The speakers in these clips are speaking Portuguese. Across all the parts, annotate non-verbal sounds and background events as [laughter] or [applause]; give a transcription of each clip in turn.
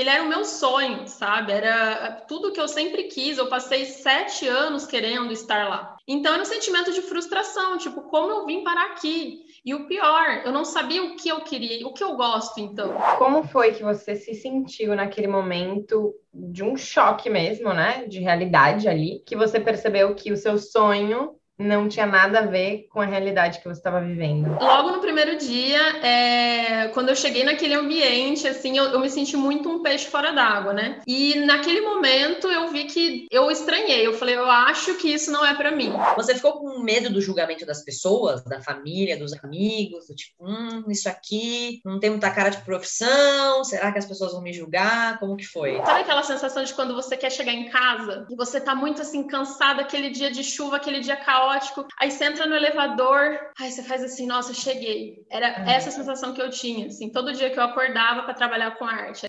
ele era o meu sonho, sabe? Era tudo que eu sempre quis. Eu passei sete anos querendo estar lá. Então era um sentimento de frustração, tipo, como eu vim parar aqui? E o pior, eu não sabia o que eu queria, o que eu gosto, então. Como foi que você se sentiu naquele momento de um choque mesmo, né? De realidade ali, que você percebeu que o seu sonho não tinha nada a ver com a realidade que você estava vivendo? Logo no primeiro dia, é... quando eu cheguei naquele ambiente, assim, eu, eu me senti muito um peixe fora d'água, né? E naquele momento eu vi que eu estranhei. Eu falei, eu acho que isso não é para mim. Você ficou com medo do julgamento das pessoas, da família, dos amigos, do tipo, hum, isso aqui não tem muita cara de profissão, será que as pessoas vão me julgar? Como que foi? Sabe aquela sensação de quando você quer chegar em casa e você tá muito assim cansada aquele dia de chuva, aquele dia caótico caótico. Aí você entra no elevador, aí você faz assim, nossa, cheguei. Era é. essa sensação que eu tinha, assim, todo dia que eu acordava para trabalhar com arte.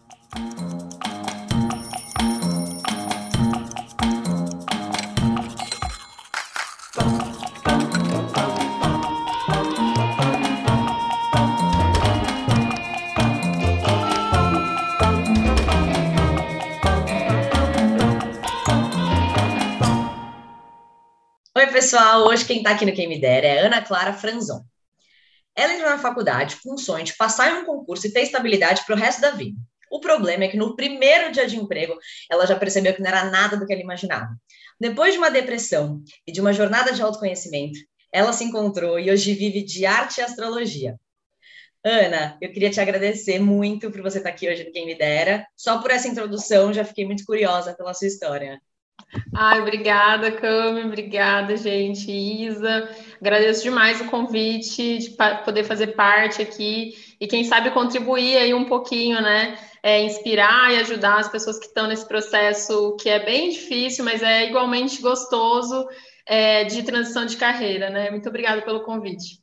Pessoal, hoje quem está aqui no Quem Me Dera é Ana Clara Franzon. Ela entrou na faculdade com o sonho de passar em um concurso e ter estabilidade para o resto da vida. O problema é que no primeiro dia de emprego, ela já percebeu que não era nada do que ela imaginava. Depois de uma depressão e de uma jornada de autoconhecimento, ela se encontrou e hoje vive de arte e astrologia. Ana, eu queria te agradecer muito por você estar aqui hoje no Quem Me Dera. Só por essa introdução, já fiquei muito curiosa pela sua história. Ai, obrigada, Cami, obrigada, gente. Isa, agradeço demais o convite de poder fazer parte aqui e quem sabe contribuir aí um pouquinho, né? É, inspirar e ajudar as pessoas que estão nesse processo que é bem difícil, mas é igualmente gostoso é, de transição de carreira, né? Muito obrigada pelo convite.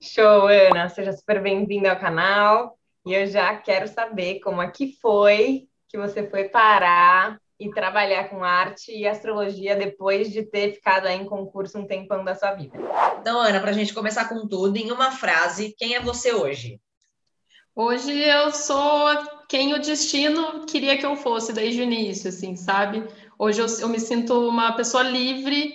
Show, Ana, seja super bem-vinda ao canal. E eu já quero saber como é que foi que você foi parar e trabalhar com arte e astrologia depois de ter ficado aí em concurso um tempão da sua vida. Então, Ana, para a gente começar com tudo, em uma frase, quem é você hoje? Hoje eu sou quem o destino queria que eu fosse desde o início, assim, sabe? Hoje eu, eu me sinto uma pessoa livre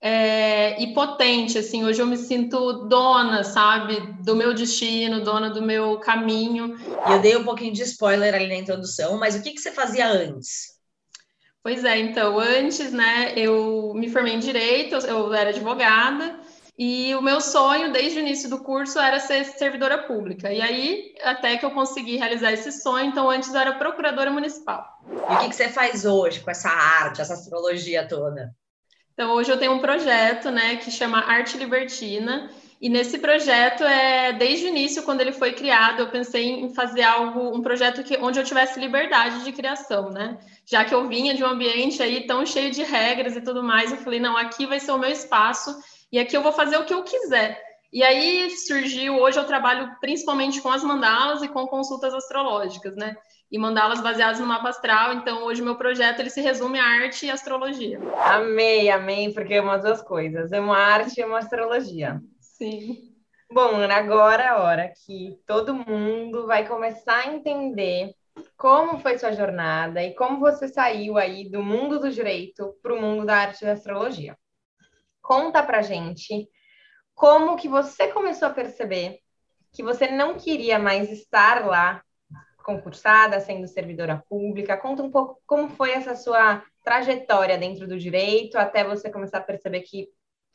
é, e potente, assim. Hoje eu me sinto dona, sabe, do meu destino, dona do meu caminho. E eu dei um pouquinho de spoiler ali na introdução, mas o que, que você fazia antes? Pois é, então, antes, né, eu me formei em Direito, eu era advogada, e o meu sonho, desde o início do curso, era ser servidora pública. E aí, até que eu consegui realizar esse sonho, então, antes eu era procuradora municipal. E o que, que você faz hoje com essa arte, essa astrologia toda? Então, hoje eu tenho um projeto, né, que chama Arte Libertina, e nesse projeto, é, desde o início, quando ele foi criado, eu pensei em fazer algo, um projeto que, onde eu tivesse liberdade de criação, né? Já que eu vinha de um ambiente aí tão cheio de regras e tudo mais, eu falei, não, aqui vai ser o meu espaço e aqui eu vou fazer o que eu quiser. E aí surgiu, hoje eu trabalho principalmente com as mandalas e com consultas astrológicas, né? E mandalas baseadas no mapa astral, então hoje meu projeto ele se resume a arte e astrologia. Amei, amei, porque é uma duas coisas, é uma arte e uma astrologia. Sim. Bom, agora é a hora que todo mundo vai começar a entender como foi sua jornada e como você saiu aí do mundo do direito para o mundo da arte da astrologia. Conta pra gente como que você começou a perceber que você não queria mais estar lá concursada, sendo servidora pública. Conta um pouco como foi essa sua trajetória dentro do direito até você começar a perceber que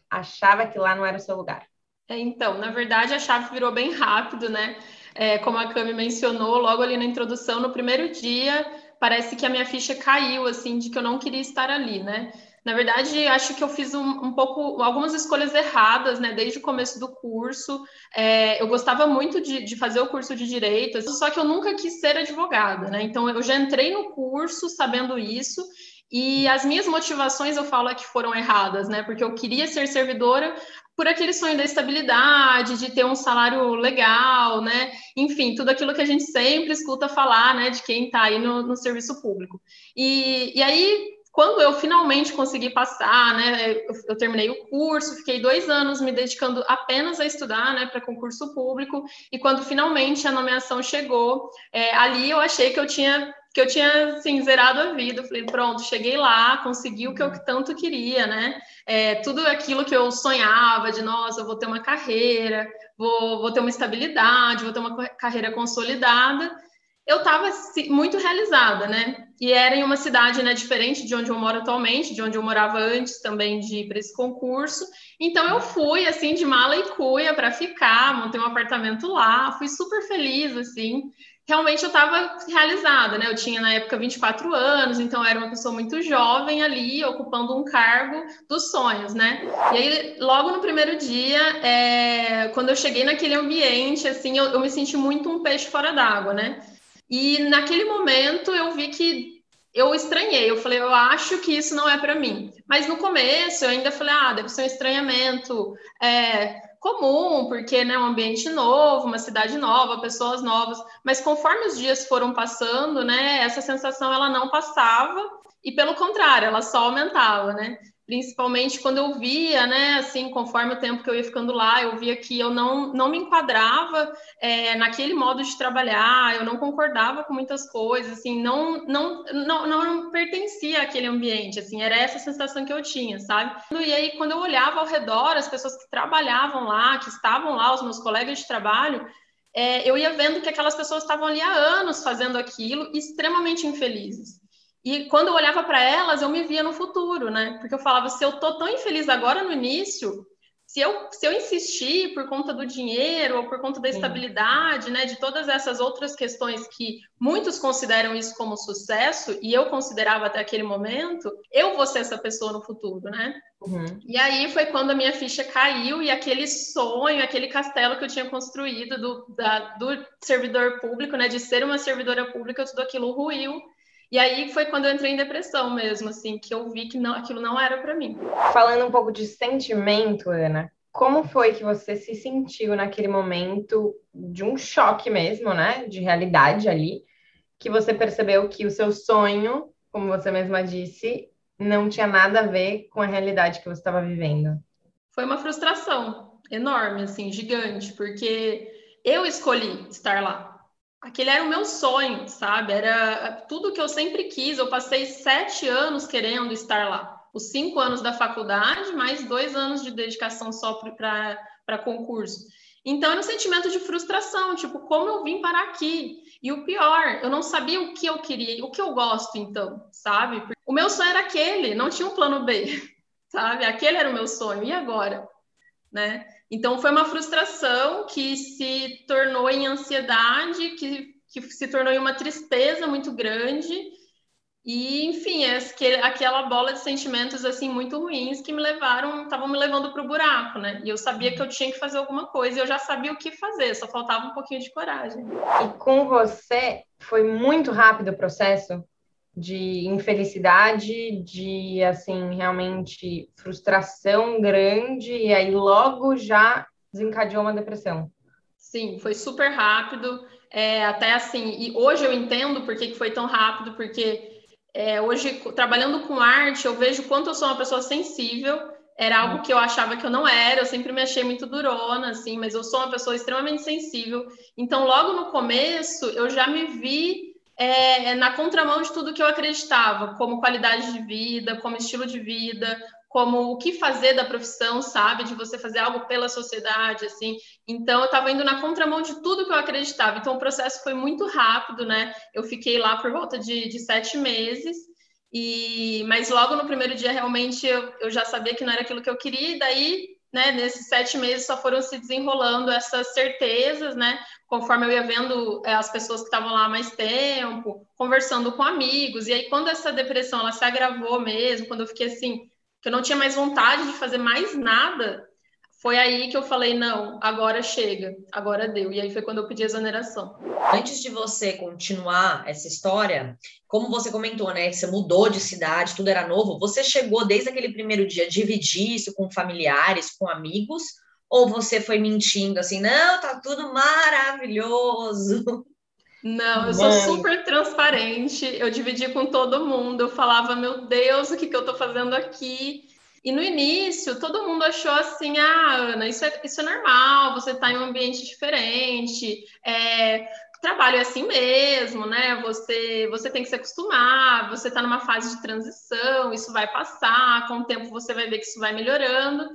achava que lá não era o seu lugar. É, então, na verdade, a chave virou bem rápido, né? É, como a Cami mencionou logo ali na introdução, no primeiro dia, parece que a minha ficha caiu, assim, de que eu não queria estar ali, né? Na verdade, acho que eu fiz um, um pouco, algumas escolhas erradas, né? Desde o começo do curso. É, eu gostava muito de, de, fazer o curso de direito, só que eu nunca quis ser advogada, né? Então, eu já entrei no curso sabendo isso. E as minhas motivações, eu falo, é que foram erradas, né? Porque eu queria ser servidora, por aquele sonho da estabilidade, de ter um salário legal, né? Enfim, tudo aquilo que a gente sempre escuta falar, né, de quem está aí no, no, serviço público. E, e aí, quando eu finalmente consegui passar, né, eu, eu, terminei o curso, fiquei dois anos me dedicando apenas a estudar, né, para concurso público, e quando finalmente a nomeação chegou, é, ali eu achei que eu tinha que eu tinha assim, zerado a vida. Falei, pronto, cheguei lá, consegui o que eu tanto queria, né? É, tudo aquilo que eu sonhava de, nossa, eu vou ter uma carreira, vou, vou ter uma estabilidade, vou ter uma carreira consolidada eu estava muito realizada, né? E era em uma cidade né, diferente de onde eu moro atualmente, de onde eu morava antes também de ir para esse concurso. Então eu fui assim de mala e cuia para ficar, montei um apartamento lá, fui super feliz assim. Realmente eu estava realizada, né? Eu tinha na época 24 anos, então eu era uma pessoa muito jovem ali, ocupando um cargo dos sonhos, né? E aí, logo no primeiro dia, é... quando eu cheguei naquele ambiente, assim, eu, eu me senti muito um peixe fora d'água, né? E naquele momento eu vi que eu estranhei, eu falei, eu acho que isso não é para mim. Mas no começo eu ainda falei, ah, deve ser um estranhamento é, comum, porque né, um ambiente novo, uma cidade nova, pessoas novas. Mas conforme os dias foram passando, né, essa sensação ela não passava e pelo contrário, ela só aumentava, né? Principalmente quando eu via, né, assim, conforme o tempo que eu ia ficando lá, eu via que eu não, não me enquadrava é, naquele modo de trabalhar, eu não concordava com muitas coisas, assim, não, não, não, não pertencia àquele ambiente, assim, era essa sensação que eu tinha, sabe? E aí, quando eu olhava ao redor, as pessoas que trabalhavam lá, que estavam lá, os meus colegas de trabalho, é, eu ia vendo que aquelas pessoas estavam ali há anos fazendo aquilo, extremamente infelizes. E quando eu olhava para elas, eu me via no futuro, né? Porque eu falava, se eu tô tão infeliz agora no início, se eu, se eu insistir por conta do dinheiro ou por conta da estabilidade, né, de todas essas outras questões que muitos consideram isso como sucesso e eu considerava até aquele momento, eu vou ser essa pessoa no futuro, né? Uhum. E aí foi quando a minha ficha caiu e aquele sonho, aquele castelo que eu tinha construído do, da, do servidor público, né, de ser uma servidora pública, tudo aquilo ruiu e aí foi quando eu entrei em depressão mesmo, assim, que eu vi que não, aquilo não era para mim. Falando um pouco de sentimento, Ana, como foi que você se sentiu naquele momento de um choque mesmo, né, de realidade ali, que você percebeu que o seu sonho, como você mesma disse, não tinha nada a ver com a realidade que você estava vivendo? Foi uma frustração enorme, assim, gigante, porque eu escolhi estar lá aquele era o meu sonho, sabe? Era tudo que eu sempre quis. Eu passei sete anos querendo estar lá. Os cinco anos da faculdade, mais dois anos de dedicação só para concurso. Então, era um sentimento de frustração, tipo, como eu vim parar aqui? E o pior, eu não sabia o que eu queria, o que eu gosto, então, sabe? O meu sonho era aquele, não tinha um plano B, [laughs] sabe? Aquele era o meu sonho, e agora? Né? Então, foi uma frustração que se tornou em ansiedade, que, que se tornou em uma tristeza muito grande. E, enfim, é aquela bola de sentimentos assim muito ruins que me levaram, estavam me levando para o buraco, né? E eu sabia que eu tinha que fazer alguma coisa, e eu já sabia o que fazer, só faltava um pouquinho de coragem. E com você foi muito rápido o processo? De infelicidade, de assim, realmente frustração grande, e aí logo já desencadeou uma depressão. Sim, foi super rápido. É, até assim, e hoje eu entendo por que, foi tão rápido, porque é, hoje, trabalhando com arte, eu vejo quanto eu sou uma pessoa sensível. Era algo que eu achava que eu não era, eu sempre me achei muito durona, assim, mas eu sou uma pessoa extremamente sensível. Então, logo no começo, eu já me vi é, é, na contramão de tudo que eu acreditava, como qualidade de vida, como estilo de vida, como o que fazer da profissão, sabe? De você fazer algo pela sociedade, assim. Então, eu estava indo na contramão de tudo que eu acreditava. Então, o processo foi muito rápido, né? Eu fiquei lá por volta de, de sete meses. E, mas logo no primeiro dia, realmente, eu, eu já sabia que não era aquilo que eu queria. E daí, né, nesses sete meses, só foram se desenrolando essas certezas, né? Conforme eu ia vendo é, as pessoas que estavam lá há mais tempo, conversando com amigos, e aí quando essa depressão ela se agravou mesmo, quando eu fiquei assim, que eu não tinha mais vontade de fazer mais nada, foi aí que eu falei, não, agora chega, agora deu. E aí foi quando eu pedi exoneração. Antes de você continuar essa história, como você comentou, né, que você mudou de cidade, tudo era novo, você chegou desde aquele primeiro dia a dividir isso com familiares, com amigos, ou você foi mentindo assim, não, tá tudo maravilhoso? Não, eu sou super transparente, eu dividi com todo mundo, eu falava, meu Deus, o que, que eu tô fazendo aqui? E no início, todo mundo achou assim, ah, Ana, isso é, isso é normal, você está em um ambiente diferente, é, trabalho é assim mesmo, né? Você, você tem que se acostumar, você está numa fase de transição, isso vai passar, com o tempo você vai ver que isso vai melhorando.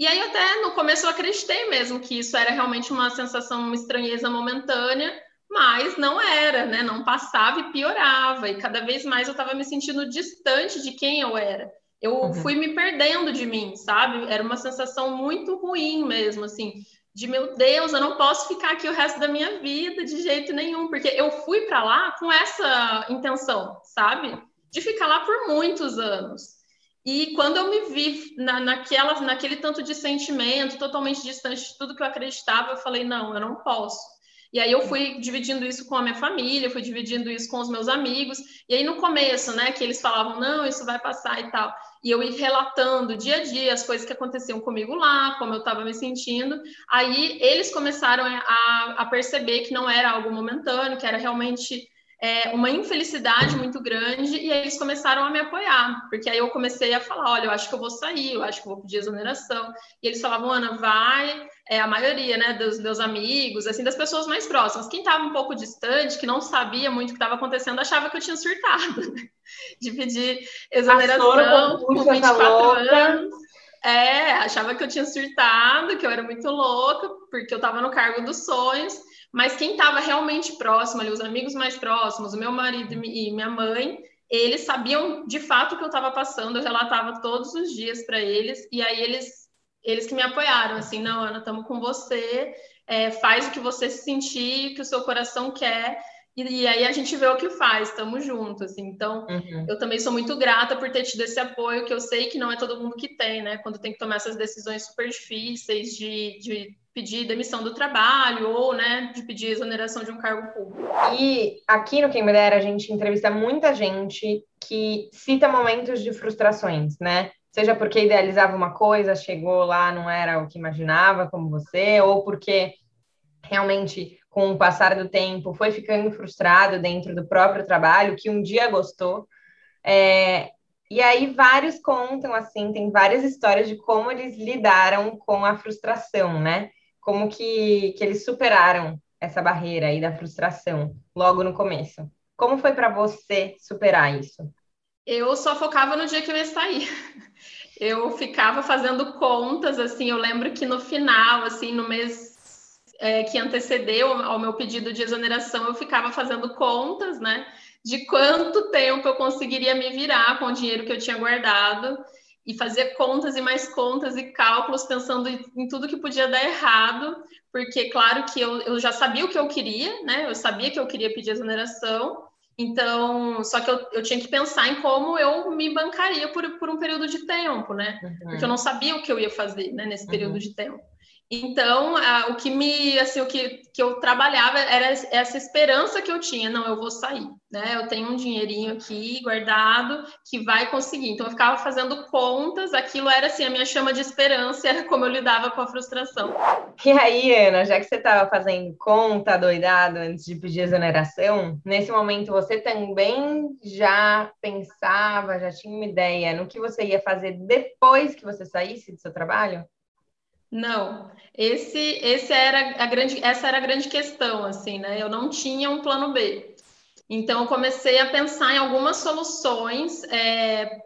E aí, até no começo, eu acreditei mesmo que isso era realmente uma sensação, uma estranheza momentânea, mas não era, né? Não passava e piorava, e cada vez mais eu estava me sentindo distante de quem eu era eu uhum. fui me perdendo de mim, sabe? Era uma sensação muito ruim mesmo, assim, de meu Deus, eu não posso ficar aqui o resto da minha vida de jeito nenhum, porque eu fui para lá com essa intenção, sabe? De ficar lá por muitos anos. E quando eu me vi na, naquela, naquele tanto de sentimento, totalmente distante de tudo que eu acreditava, eu falei: não, eu não posso. E aí eu fui dividindo isso com a minha família, fui dividindo isso com os meus amigos. E aí no começo, né, que eles falavam, não, isso vai passar e tal. E eu ia relatando dia a dia as coisas que aconteciam comigo lá, como eu estava me sentindo. Aí eles começaram a, a perceber que não era algo momentâneo, que era realmente é, uma infelicidade muito grande e aí eles começaram a me apoiar, porque aí eu comecei a falar, olha, eu acho que eu vou sair, eu acho que eu vou pedir exoneração, e eles falavam, Ana, vai, é, a maioria, né, dos meus amigos, assim, das pessoas mais próximas, quem estava um pouco distante, que não sabia muito o que estava acontecendo, achava que eu tinha surtado, de pedir exoneração com 24 anos, é, achava que eu tinha surtado, que eu era muito louca, porque eu estava no cargo dos sonhos, mas quem estava realmente próximo ali, os amigos mais próximos, o meu marido e minha mãe, eles sabiam de fato o que eu estava passando, eu relatava todos os dias para eles, e aí eles, eles que me apoiaram, assim, não, Ana, estamos com você, é, faz o que você se sentir, que o seu coração quer, e, e, aí a gente vê o que faz, estamos juntos, assim. Então, uhum. eu também sou muito grata por ter tido esse apoio, que eu sei que não é todo mundo que tem, né? Quando tem que tomar essas decisões super difíceis de, de pedir demissão do trabalho ou, né, de pedir exoneração de um cargo público. E aqui no Quem Dera, a gente entrevista muita gente que cita momentos de frustrações, né? Seja porque idealizava uma coisa, chegou lá, não era o que imaginava, como você, ou porque realmente, com o passar do tempo, foi ficando frustrado dentro do próprio trabalho, que um dia gostou. É, e aí vários contam assim, tem várias histórias de como eles lidaram com a frustração, né? Como que, que eles superaram essa barreira aí da frustração logo no começo. Como foi para você superar isso? Eu só focava no dia que eu ia sair. [laughs] Eu ficava fazendo contas, assim, eu lembro que no final, assim, no mês é, que antecedeu ao meu pedido de exoneração, eu ficava fazendo contas, né, de quanto tempo eu conseguiria me virar com o dinheiro que eu tinha guardado e fazia contas e mais contas e cálculos pensando em, em tudo que podia dar errado, porque claro que eu, eu já sabia o que eu queria, né? Eu sabia que eu queria pedir exoneração, então, só que eu, eu tinha que pensar em como eu me bancaria por, por um período de tempo, né? Uhum. Porque eu não sabia o que eu ia fazer né, nesse período uhum. de tempo. Então, o que me, assim, o que, que eu trabalhava era essa esperança que eu tinha, não, eu vou sair, né? Eu tenho um dinheirinho aqui guardado que vai conseguir. Então, eu ficava fazendo contas, aquilo era assim a minha chama de esperança, [laughs] era como eu lidava com a frustração. E aí, Ana, já que você estava fazendo conta doidado antes de pedir exoneração, nesse momento você também já pensava, já tinha uma ideia no que você ia fazer depois que você saísse do seu trabalho? Não, esse, esse era a grande, essa era a grande questão, assim, né? Eu não tinha um plano B. Então, eu comecei a pensar em algumas soluções é,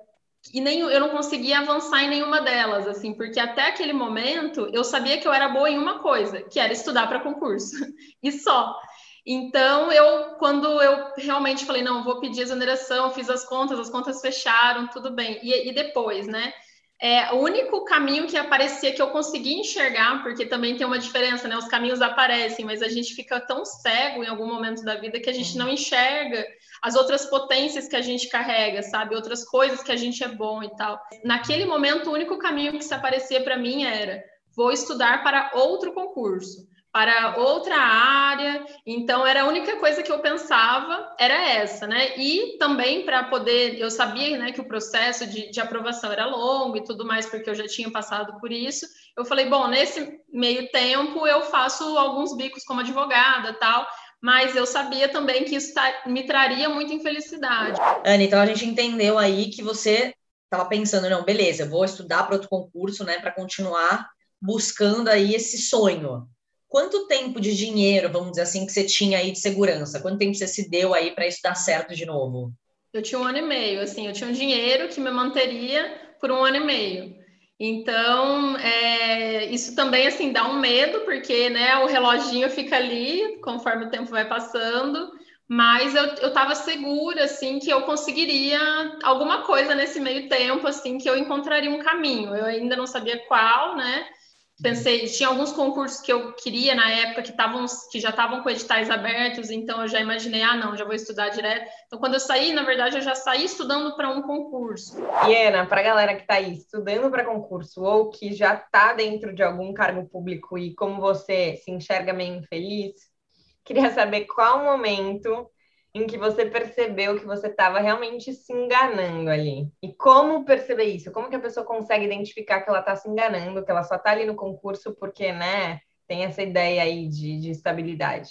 e nem, eu não conseguia avançar em nenhuma delas, assim, porque até aquele momento eu sabia que eu era boa em uma coisa, que era estudar para concurso, [laughs] e só. Então, eu, quando eu realmente falei, não, vou pedir exoneração, fiz as contas, as contas fecharam, tudo bem. E, e depois, né? É, o único caminho que aparecia que eu consegui enxergar, porque também tem uma diferença, né? Os caminhos aparecem, mas a gente fica tão cego em algum momento da vida que a gente não enxerga as outras potências que a gente carrega, sabe? Outras coisas que a gente é bom e tal. Naquele momento, o único caminho que se aparecia para mim era: vou estudar para outro concurso para outra área. Então, era a única coisa que eu pensava, era essa, né? E também para poder, eu sabia né, que o processo de, de, aprovação era longo e tudo mais, porque eu já tinha passado por isso. Eu falei, bom, nesse meio tempo eu faço alguns bicos como advogada tal, mas eu sabia também que isso me traria muita infelicidade. Ana, então a gente entendeu aí que você estava pensando, não, beleza, eu vou estudar para outro concurso, né, para continuar buscando aí esse sonho. Quanto tempo de dinheiro, vamos dizer assim, que você tinha aí de segurança? Quanto tempo você se deu aí para isso dar certo de novo? Eu tinha um ano e meio, assim, eu tinha um dinheiro que me manteria por um ano e meio. Então, é, isso também, assim, dá um medo, porque, né, o reloginho fica ali, conforme o tempo vai passando, mas eu, eu tava segura, assim, que eu conseguiria alguma coisa nesse meio tempo, assim, que eu encontraria um caminho. Eu ainda não sabia qual, né, pensei, tinha alguns concursos que eu queria na época que estavam que já estavam com editais abertos, então eu já imaginei, ah, não, já vou estudar direto. Então quando eu saí, na verdade, eu já saí estudando para um concurso. E Ana, para a galera que está aí estudando para concurso ou que já está dentro de algum cargo público e como você se enxerga meio infeliz, queria saber qual momento em que você percebeu que você estava realmente se enganando ali. E como perceber isso? Como que a pessoa consegue identificar que ela está se enganando, que ela só está ali no concurso porque, né, tem essa ideia aí de, de estabilidade?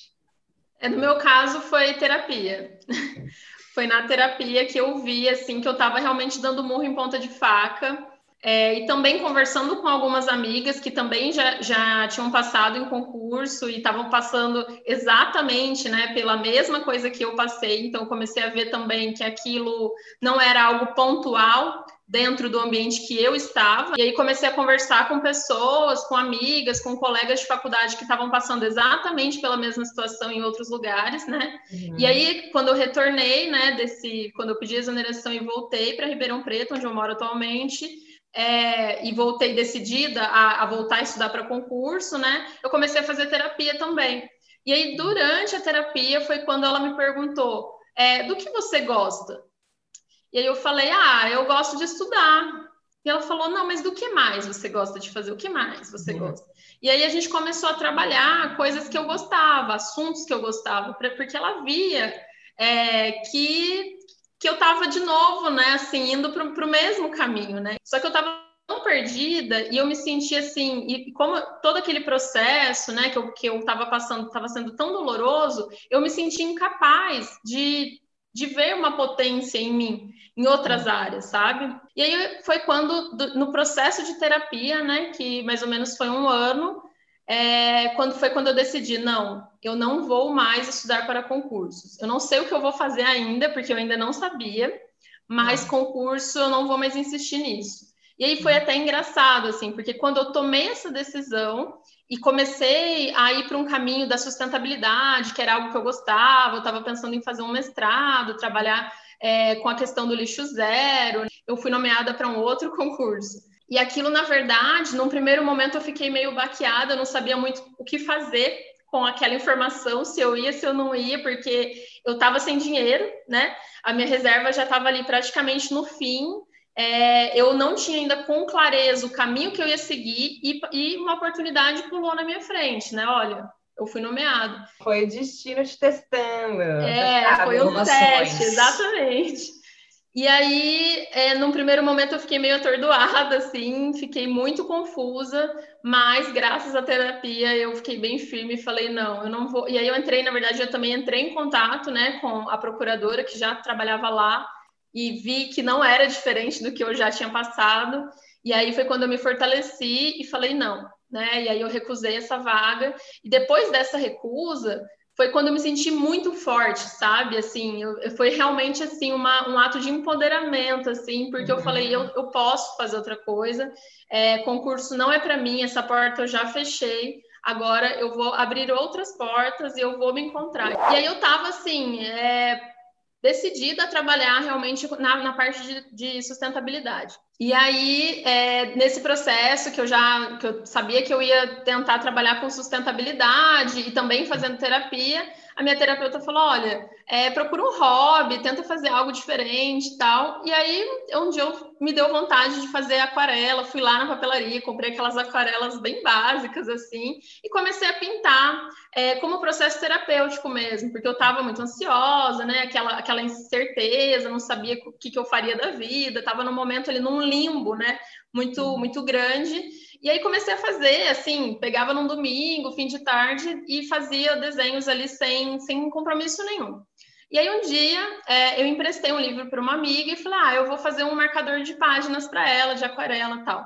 É, no meu caso, foi terapia. [laughs] foi na terapia que eu vi, assim, que eu estava realmente dando murro em ponta de faca é, e também conversando com algumas amigas que também já, já tinham passado em concurso e estavam passando exatamente né, pela mesma coisa que eu passei. Então, comecei a ver também que aquilo não era algo pontual dentro do ambiente que eu estava. E aí comecei a conversar com pessoas, com amigas, com colegas de faculdade que estavam passando exatamente pela mesma situação em outros lugares, né? Uhum. E aí, quando eu retornei, né, desse, quando eu pedi exoneração e voltei para Ribeirão Preto, onde eu moro atualmente, é, e voltei decidida a, a voltar a estudar para concurso, né? Eu comecei a fazer terapia também. E aí, durante a terapia, foi quando ela me perguntou: é, do que você gosta? E aí eu falei: ah, eu gosto de estudar. E ela falou: não, mas do que mais você gosta de fazer? O que mais você uhum. gosta? E aí a gente começou a trabalhar coisas que eu gostava, assuntos que eu gostava, porque ela via é, que que eu estava de novo, né, assim, indo para o mesmo caminho, né? Só que eu estava tão perdida e eu me sentia assim, e como todo aquele processo, né, que eu, que eu tava passando, estava sendo tão doloroso, eu me sentia incapaz de, de ver uma potência em mim, em outras áreas, sabe? E aí foi quando, no processo de terapia, né, que mais ou menos foi um ano, é, quando foi quando eu decidi, não, eu não vou mais estudar para concursos. Eu não sei o que eu vou fazer ainda, porque eu ainda não sabia, mas concurso eu não vou mais insistir nisso. E aí foi até engraçado, assim, porque quando eu tomei essa decisão e comecei a ir para um caminho da sustentabilidade, que era algo que eu gostava, eu estava pensando em fazer um mestrado, trabalhar é, com a questão do lixo zero, eu fui nomeada para um outro [laughs] concurso. E aquilo, na verdade, num primeiro momento eu fiquei meio baqueada, eu não sabia muito o que fazer com aquela informação, se eu ia, se eu não ia, porque eu estava sem dinheiro, né? A minha reserva já estava ali praticamente no fim. É, eu não tinha ainda com clareza o caminho que eu ia seguir e, e uma oportunidade pulou na minha frente, né? Olha, eu fui nomeado. Foi o destino te testando. É, foi um teste, exatamente. E aí, é, num primeiro momento, eu fiquei meio atordoada, assim, fiquei muito confusa, mas graças à terapia eu fiquei bem firme e falei, não, eu não vou. E aí eu entrei, na verdade, eu também entrei em contato, né, com a procuradora que já trabalhava lá e vi que não era diferente do que eu já tinha passado. E aí foi quando eu me fortaleci e falei, não, né? E aí eu recusei essa vaga. E depois dessa recusa, foi quando eu me senti muito forte, sabe? Assim, eu, foi realmente assim uma, um ato de empoderamento, assim, porque uhum. eu falei eu, eu posso fazer outra coisa. É, concurso não é para mim, essa porta eu já fechei. Agora eu vou abrir outras portas e eu vou me encontrar. E aí eu tava assim, é, decidida a trabalhar realmente na, na parte de, de, sustentabilidade. E aí, é, nesse processo que eu já que eu sabia que eu ia tentar trabalhar com sustentabilidade e também fazendo terapia, a minha terapeuta falou: olha, é, procura um hobby, tenta fazer algo diferente e tal. E aí, um dia eu me deu vontade de fazer aquarela. Fui lá na papelaria, comprei aquelas aquarelas bem básicas assim e comecei a pintar é, como processo terapêutico mesmo, porque eu estava muito ansiosa, né? Aquela, aquela incerteza, não sabia o que, que eu faria da vida, estava no momento ali num limbo, né? Muito, muito grande. E aí comecei a fazer, assim, pegava num domingo, fim de tarde, e fazia desenhos ali sem, sem compromisso nenhum. E aí um dia é, eu emprestei um livro para uma amiga e falei, ah, eu vou fazer um marcador de páginas para ela, de aquarela tal.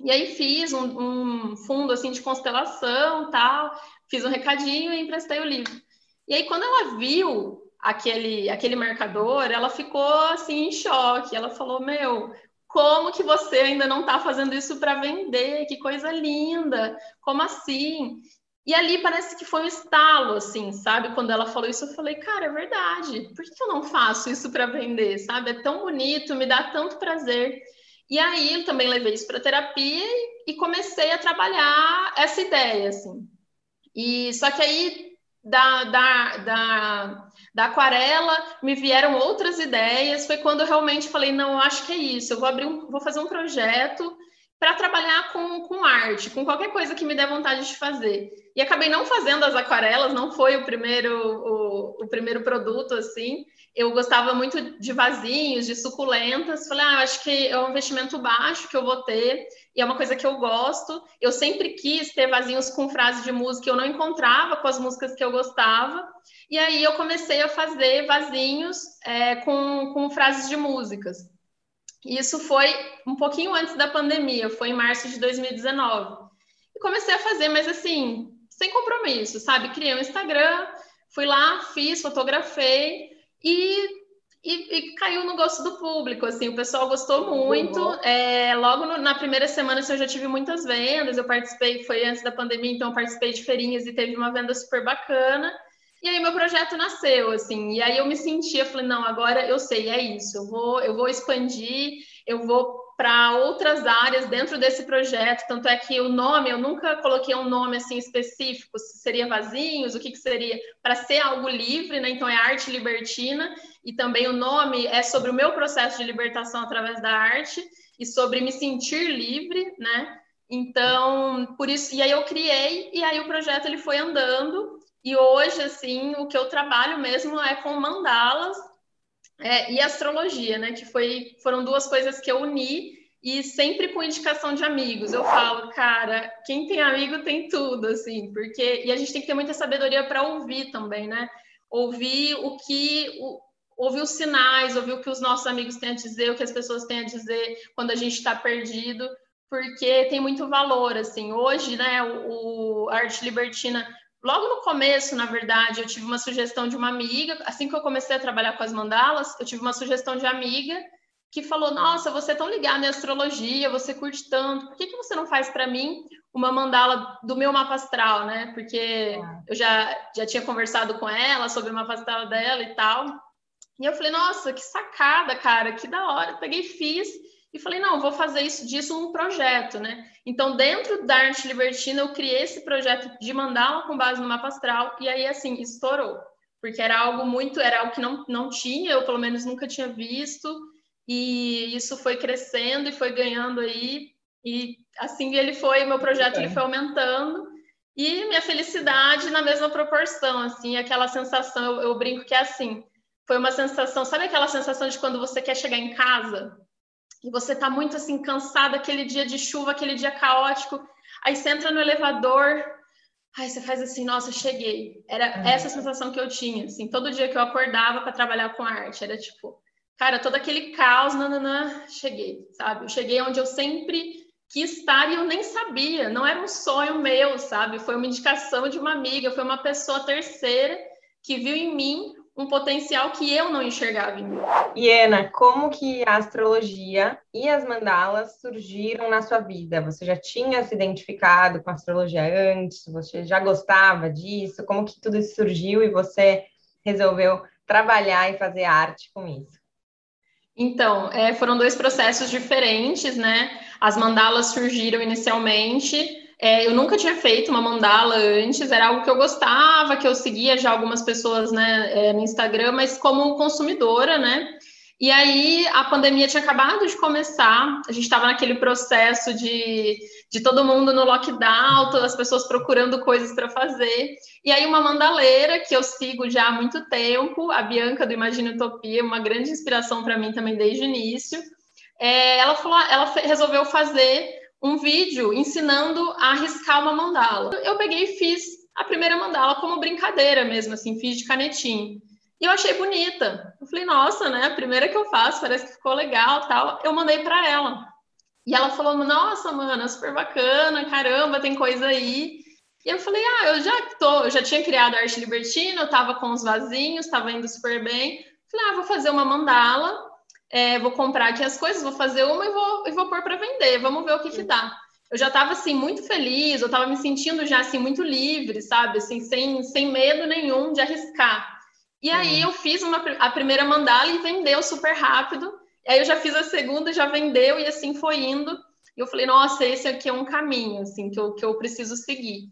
E aí fiz um, um, fundo assim de constelação tal, fiz um recadinho e emprestei o livro. E aí quando ela viu aquele aquele marcador, ela ficou assim em choque. Ela falou: "Meu, como que você ainda não está fazendo isso para vender? Que coisa linda! Como assim?" E ali parece que foi um estalo, assim, sabe? Quando ela falou isso, eu falei, cara, é verdade. Por que eu não faço isso para vender, sabe? É tão bonito, me dá tanto prazer. E aí eu também levei isso para terapia e comecei a trabalhar essa ideia, assim. E só que aí da, da, da, da aquarela me vieram outras ideias. Foi quando eu realmente falei, não, eu acho que é isso. Eu vou abrir um, vou fazer um projeto para trabalhar com, com arte, com qualquer coisa que me der vontade de fazer. E acabei não fazendo as aquarelas, não foi o primeiro, o, o primeiro produto, assim. Eu gostava muito de vasinhos, de suculentas. Falei, ah, acho que é um investimento baixo que eu vou ter, e é uma coisa que eu gosto. Eu sempre quis ter vasinhos com frases de música, eu não encontrava com as músicas que eu gostava. E aí eu comecei a fazer vasinhos é, com, com frases de músicas. Isso foi um pouquinho antes da pandemia, foi em março de 2019. E comecei a fazer, mas assim, sem compromisso, sabe? Criei um Instagram, fui lá, fiz, fotografei e, e, e caiu no gosto do público, assim, o pessoal gostou muito. Uhum. É, logo no, na primeira semana assim, eu já tive muitas vendas, eu participei, foi antes da pandemia, então eu participei de feirinhas e teve uma venda super bacana. E aí meu projeto nasceu, assim, e aí eu me sentia, falei, não, agora eu sei, é isso, eu vou, eu vou expandir, eu vou para outras áreas dentro desse projeto, tanto é que o nome, eu nunca coloquei um nome assim específico, se seria vasinhos, o que, que seria, para ser algo livre, né? Então é arte libertina, e também o nome é sobre o meu processo de libertação através da arte e sobre me sentir livre, né? Então, por isso, e aí eu criei, e aí o projeto ele foi andando, e hoje, assim, o que eu trabalho mesmo é com mandalas é, e astrologia, né? Que foi, foram duas coisas que eu uni e sempre com indicação de amigos. Eu falo, cara, quem tem amigo tem tudo, assim, porque. E a gente tem que ter muita sabedoria para ouvir também, né? Ouvir o que. O, ouvir os sinais, ouvir o que os nossos amigos têm a dizer, o que as pessoas têm a dizer quando a gente está perdido, porque tem muito valor, assim. Hoje, né, o, o Arte Libertina Logo no começo, na verdade, eu tive uma sugestão de uma amiga, assim que eu comecei a trabalhar com as mandalas, eu tive uma sugestão de amiga que falou: Nossa, você é tão ligada em astrologia, você curte tanto, por que, que você não faz para mim uma mandala do meu mapa astral, né? Porque eu já, já tinha conversado com ela sobre o mapa astral dela e tal. E eu falei: Nossa, que sacada, cara, que da hora. Peguei e fiz e falei, não, vou fazer isso disso um projeto, né? Então, dentro da arte libertina, eu criei esse projeto de mandala com base no mapa astral, e aí, assim, estourou. Porque era algo muito, era algo que não, não tinha, eu pelo menos nunca tinha visto, e isso foi crescendo e foi ganhando aí, e assim ele foi, meu projeto ele foi aumentando, e minha felicidade na mesma proporção, assim, aquela sensação, eu, eu brinco que é assim, foi uma sensação, sabe aquela sensação de quando você quer chegar em casa? E você está muito assim cansado aquele dia de chuva, aquele dia caótico, aí você entra no elevador, aí você faz assim, nossa, cheguei. Era uhum. essa sensação que eu tinha, assim, todo dia que eu acordava para trabalhar com arte, era tipo, cara, todo aquele caos, nananã, cheguei, sabe? Eu cheguei onde eu sempre quis estar e eu nem sabia, não era um sonho meu, sabe? Foi uma indicação de uma amiga, foi uma pessoa terceira que viu em mim um potencial que eu não enxergava em mim. Iena, como que a astrologia e as mandalas surgiram na sua vida? Você já tinha se identificado com a astrologia antes? Você já gostava disso? Como que tudo isso surgiu e você resolveu trabalhar e fazer arte com isso? Então, é, foram dois processos diferentes, né? As mandalas surgiram inicialmente é, eu nunca tinha feito uma mandala antes, era algo que eu gostava, que eu seguia já algumas pessoas né, é, no Instagram, mas como consumidora, né? E aí a pandemia tinha acabado de começar, a gente estava naquele processo de, de todo mundo no lockdown, todas as pessoas procurando coisas para fazer. E aí uma mandaleira que eu sigo já há muito tempo, a Bianca do Imagina Utopia, uma grande inspiração para mim também desde o início. É, ela falou, ela resolveu fazer um vídeo ensinando a riscar uma mandala. Eu peguei e fiz a primeira mandala como brincadeira mesmo, assim, fiz de canetinho. E eu achei bonita. Eu falei, nossa, né? A primeira que eu faço, parece que ficou legal tal. Eu mandei para ela. E ela falou, nossa, mano, super bacana, caramba, tem coisa aí. E eu falei, ah, eu já tô, eu já tinha criado a arte libertina, eu tava com os vasinhos, tava indo super bem. Falei, ah, vou fazer uma mandala, é, vou comprar aqui as coisas, vou fazer uma e vou, e vou pôr para vender, vamos ver o que que dá. Eu já estava assim muito feliz, eu estava me sentindo já assim muito livre, sabe, assim sem, sem medo nenhum de arriscar. E aí eu fiz uma, a primeira mandala e vendeu super rápido. E aí eu já fiz a segunda, já vendeu e assim foi indo. E eu falei, nossa, esse aqui é um caminho, assim, que eu, que eu preciso seguir.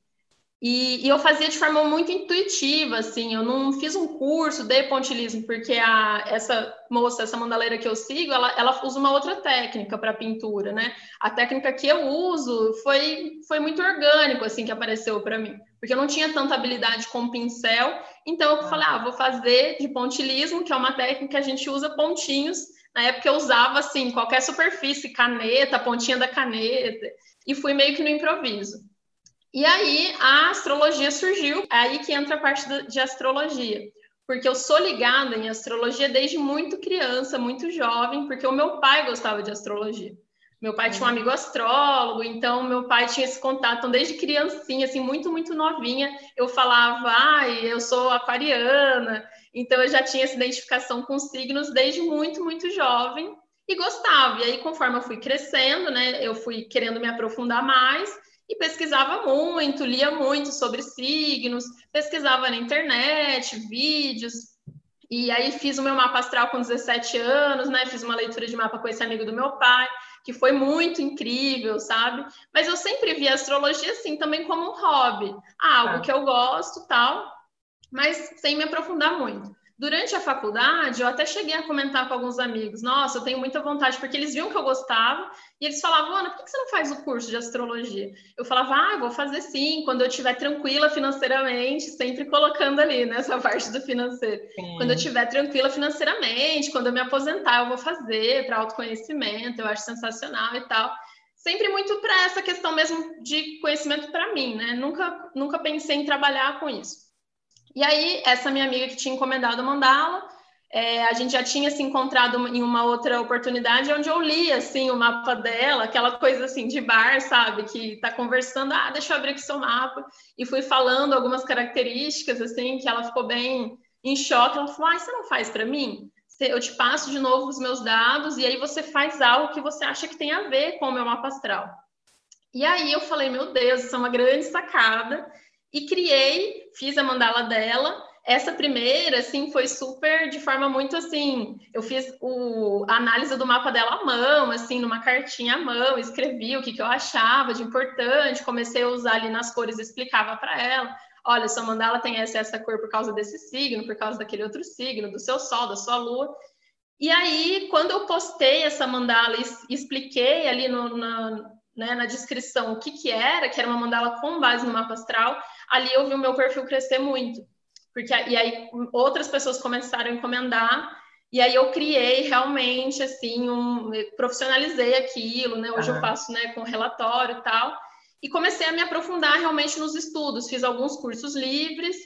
E, e, eu fazia de forma muito intuitiva, assim, eu não fiz um curso de pontilismo, porque a, essa moça, essa mandaleira que eu sigo, ela, ela usa uma outra técnica para pintura, né? A técnica que eu uso foi, foi muito orgânico, assim, que apareceu para mim, porque eu não tinha tanta habilidade com pincel, então eu falei, ah, vou fazer de pontilismo, que é uma técnica que a gente usa pontinhos, na época eu usava, assim, qualquer superfície, caneta, pontinha da caneta, e fui meio que no improviso. E aí a astrologia surgiu, é aí que entra a parte de astrologia, porque eu sou ligada em astrologia desde muito criança, muito jovem, porque o meu pai gostava de astrologia. Meu pai tinha um amigo astrólogo, então meu pai tinha esse contato. Então, desde criancinha, assim, muito, muito novinha, eu falava, ai, eu sou aquariana. Então, eu já tinha essa identificação com signos desde muito, muito jovem e gostava. E aí, conforme eu fui crescendo, né, eu fui querendo me aprofundar mais e pesquisava muito, lia muito sobre signos, pesquisava na internet, vídeos. E aí fiz o meu mapa astral com 17 anos, né? Fiz uma leitura de mapa com esse amigo do meu pai, que foi muito incrível, sabe? Mas eu sempre vi a astrologia assim também como um hobby, ah, algo ah. que eu gosto, tal, mas sem me aprofundar muito. Durante a faculdade, eu até cheguei a comentar com alguns amigos: Nossa, eu tenho muita vontade, porque eles viam que eu gostava e eles falavam: Ana, por que você não faz o curso de astrologia? Eu falava: Ah, vou fazer sim, quando eu estiver tranquila financeiramente, sempre colocando ali nessa parte do financeiro. Sim. Quando eu estiver tranquila financeiramente, quando eu me aposentar, eu vou fazer para autoconhecimento, eu acho sensacional e tal sempre muito para essa questão mesmo de conhecimento para mim, né? Nunca, nunca pensei em trabalhar com isso. E aí, essa minha amiga que tinha encomendado a mandala, é, a gente já tinha se encontrado em uma outra oportunidade onde eu li assim o mapa dela, aquela coisa assim de bar, sabe, que tá conversando, ah, deixa eu abrir aqui seu mapa, e fui falando algumas características assim que ela ficou bem em choque, ela falou: "Ah, você não faz para mim? Eu te passo de novo os meus dados e aí você faz algo que você acha que tem a ver com o meu mapa astral". E aí eu falei: "Meu Deus, isso é uma grande sacada" e criei, fiz a mandala dela. Essa primeira, assim, foi super de forma muito assim. Eu fiz o, a análise do mapa dela à mão, assim, numa cartinha à mão, escrevi o que, que eu achava de importante, comecei a usar ali nas cores, explicava para ela. Olha, sua mandala tem essa essa cor por causa desse signo, por causa daquele outro signo, do seu sol, da sua lua. E aí, quando eu postei essa mandala e expliquei ali no, na, né, na descrição o que, que era, que era uma mandala com base no mapa astral, ali eu vi o meu perfil crescer muito. Porque, e aí outras pessoas começaram a encomendar, e aí eu criei realmente, assim, um, profissionalizei aquilo, né? Hoje eu faço, né, com relatório e tal. E comecei a me aprofundar realmente nos estudos. Fiz alguns cursos livres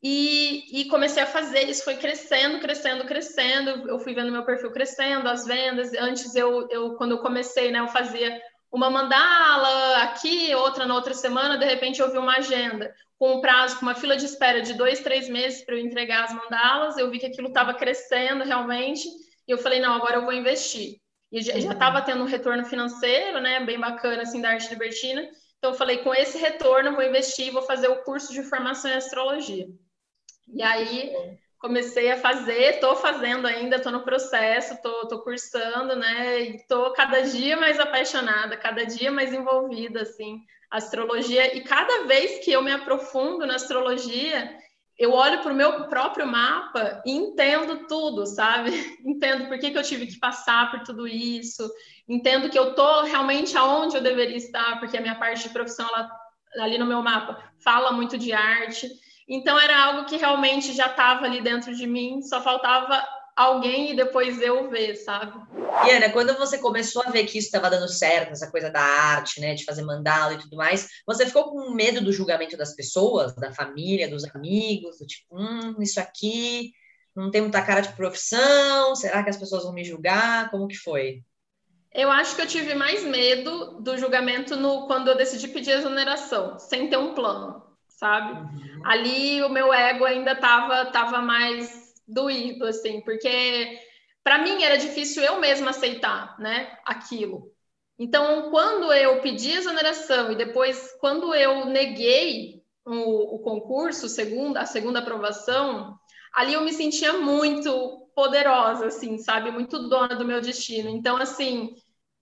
e, e, comecei a fazer. Isso foi crescendo, crescendo, crescendo. Eu fui vendo meu perfil crescendo, as vendas. Antes, eu, eu quando eu comecei, né, eu fazia uma mandala aqui, outra na outra semana, de repente eu vi uma agenda com um prazo, com uma fila de espera de dois, três meses para eu entregar as mandalas, eu vi que aquilo estava crescendo realmente, e eu falei, não, agora eu vou investir. E já estava tendo um retorno financeiro, né, bem bacana, assim, da arte libertina, então eu falei, com esse retorno eu vou investir, vou fazer o curso de formação em astrologia. E aí comecei a fazer, estou fazendo ainda, estou no processo, estou cursando, né? E estou cada dia mais apaixonada, cada dia mais envolvida, assim, astrologia. E cada vez que eu me aprofundo na astrologia, eu olho para o meu próprio mapa e entendo tudo, sabe? [laughs] Entendo por que, que eu tive que passar por tudo isso, entendo que eu tô realmente aonde eu deveria estar, porque a minha parte de profissão, ela, ali no meu mapa, fala muito de arte. Então, era algo que realmente já estava ali dentro de mim, só faltava alguém e depois eu ver, sabe? E Ana, quando você começou a ver que isso estava dando certo, essa coisa da arte, né, de fazer mandala e tudo mais, você ficou com medo do julgamento das pessoas, da família, dos amigos, do tipo, hum, isso aqui não tem muita cara de profissão, será que as pessoas vão me julgar? Como que foi? Eu acho que eu tive mais medo do julgamento no quando eu decidi pedir exoneração, sem ter um plano, sabe? Uhum. Ali o meu ego ainda estava tava mais doído, assim, porque para mim era difícil eu mesma aceitar, né, aquilo. Então, quando eu pedi exoneração e depois, quando eu neguei o, o concurso, segunda, a segunda aprovação, ali eu me sentia muito poderosa, assim, sabe, muito dona do meu destino. Então, assim,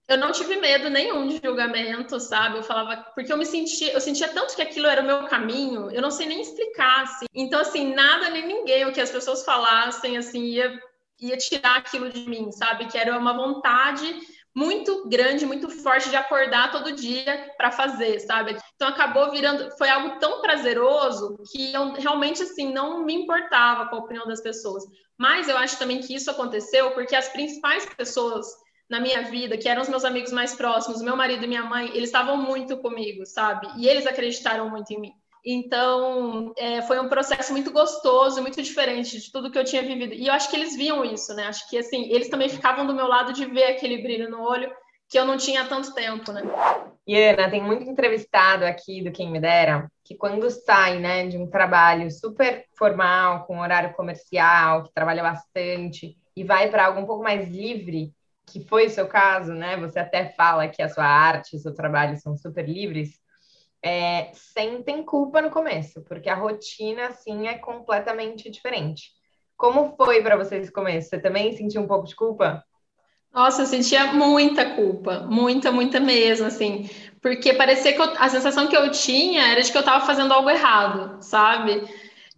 eu não tive medo nenhum de julgamento, sabe? Eu falava, porque eu me sentia, eu sentia tanto que aquilo era o meu caminho, eu não sei nem explicar, assim. Então, assim, nada nem ninguém, o que as pessoas falassem, assim, ia, ia tirar aquilo de mim, sabe? Que era uma vontade muito grande, muito forte de acordar todo dia para fazer, sabe? Então acabou virando, foi algo tão prazeroso que eu realmente assim não me importava com a opinião das pessoas. Mas eu acho também que isso aconteceu porque as principais pessoas na minha vida, que eram os meus amigos mais próximos, meu marido e minha mãe, eles estavam muito comigo, sabe? E eles acreditaram muito em mim. Então, é, foi um processo muito gostoso, muito diferente de tudo que eu tinha vivido. E eu acho que eles viam isso, né? Acho que, assim, eles também ficavam do meu lado de ver aquele brilho no olho que eu não tinha tanto tempo, né? E Ana, tem muito entrevistado aqui do Quem Me Dera que quando sai, né, de um trabalho super formal, com horário comercial, que trabalha bastante, e vai para algo um pouco mais livre, que foi o seu caso, né? Você até fala que a sua arte, o seu trabalho são super livres. É, sentem culpa no começo, porque a rotina, assim, é completamente diferente. Como foi para você esse começo? Você também sentiu um pouco de culpa? Nossa, eu sentia muita culpa, muita, muita mesmo, assim, porque parecia que eu, a sensação que eu tinha era de que eu estava fazendo algo errado, sabe?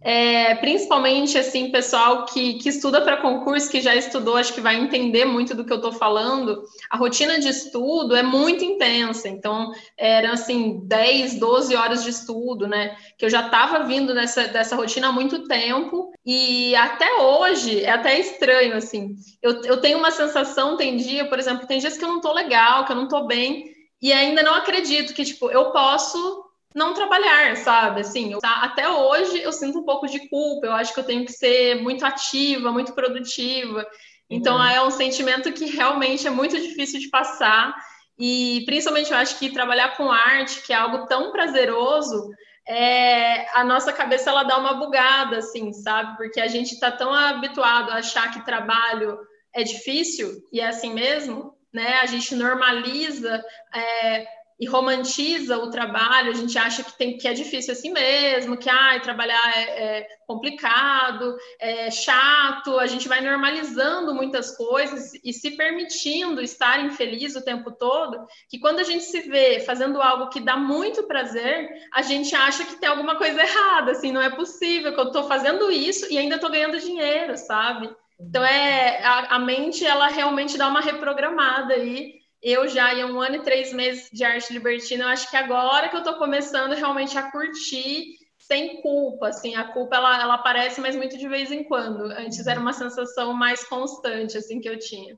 É, principalmente assim, pessoal que, que estuda para concurso, que já estudou, acho que vai entender muito do que eu estou falando. A rotina de estudo é muito intensa, então eram assim 10, 12 horas de estudo, né? Que eu já estava vindo dessa, dessa rotina há muito tempo, e até hoje é até estranho, assim. Eu, eu tenho uma sensação, tem dia, por exemplo, tem dias que eu não estou legal, que eu não estou bem, e ainda não acredito que, tipo, eu posso não trabalhar, sabe? Assim, eu, tá? até hoje eu sinto um pouco de culpa, eu acho que eu tenho que ser muito ativa, muito produtiva. Então uhum. é um sentimento que realmente é muito difícil de passar. E principalmente eu acho que trabalhar com arte, que é algo tão prazeroso, é, a nossa cabeça ela dá uma bugada, assim, sabe? Porque a gente está tão habituado a achar que trabalho é difícil, e é assim mesmo, né? A gente normaliza é, e romantiza o trabalho, a gente acha que, tem, que é difícil assim mesmo, que ah, trabalhar é, é, complicado, é chato, a gente vai normalizando muitas coisas e se permitindo estar infeliz o tempo todo, que quando a gente se vê fazendo algo que dá muito prazer, a gente acha que tem alguma coisa errada, assim, não é possível que eu estou fazendo isso e ainda estou ganhando dinheiro, sabe? Então é a, a mente ela realmente dá uma reprogramada aí eu já em um ano e três meses de arte libertina, eu acho que agora que eu estou começando realmente a curtir sem culpa, assim, a culpa ela, ela aparece, mas muito de vez em quando. Antes era uma sensação mais constante, assim, que eu tinha.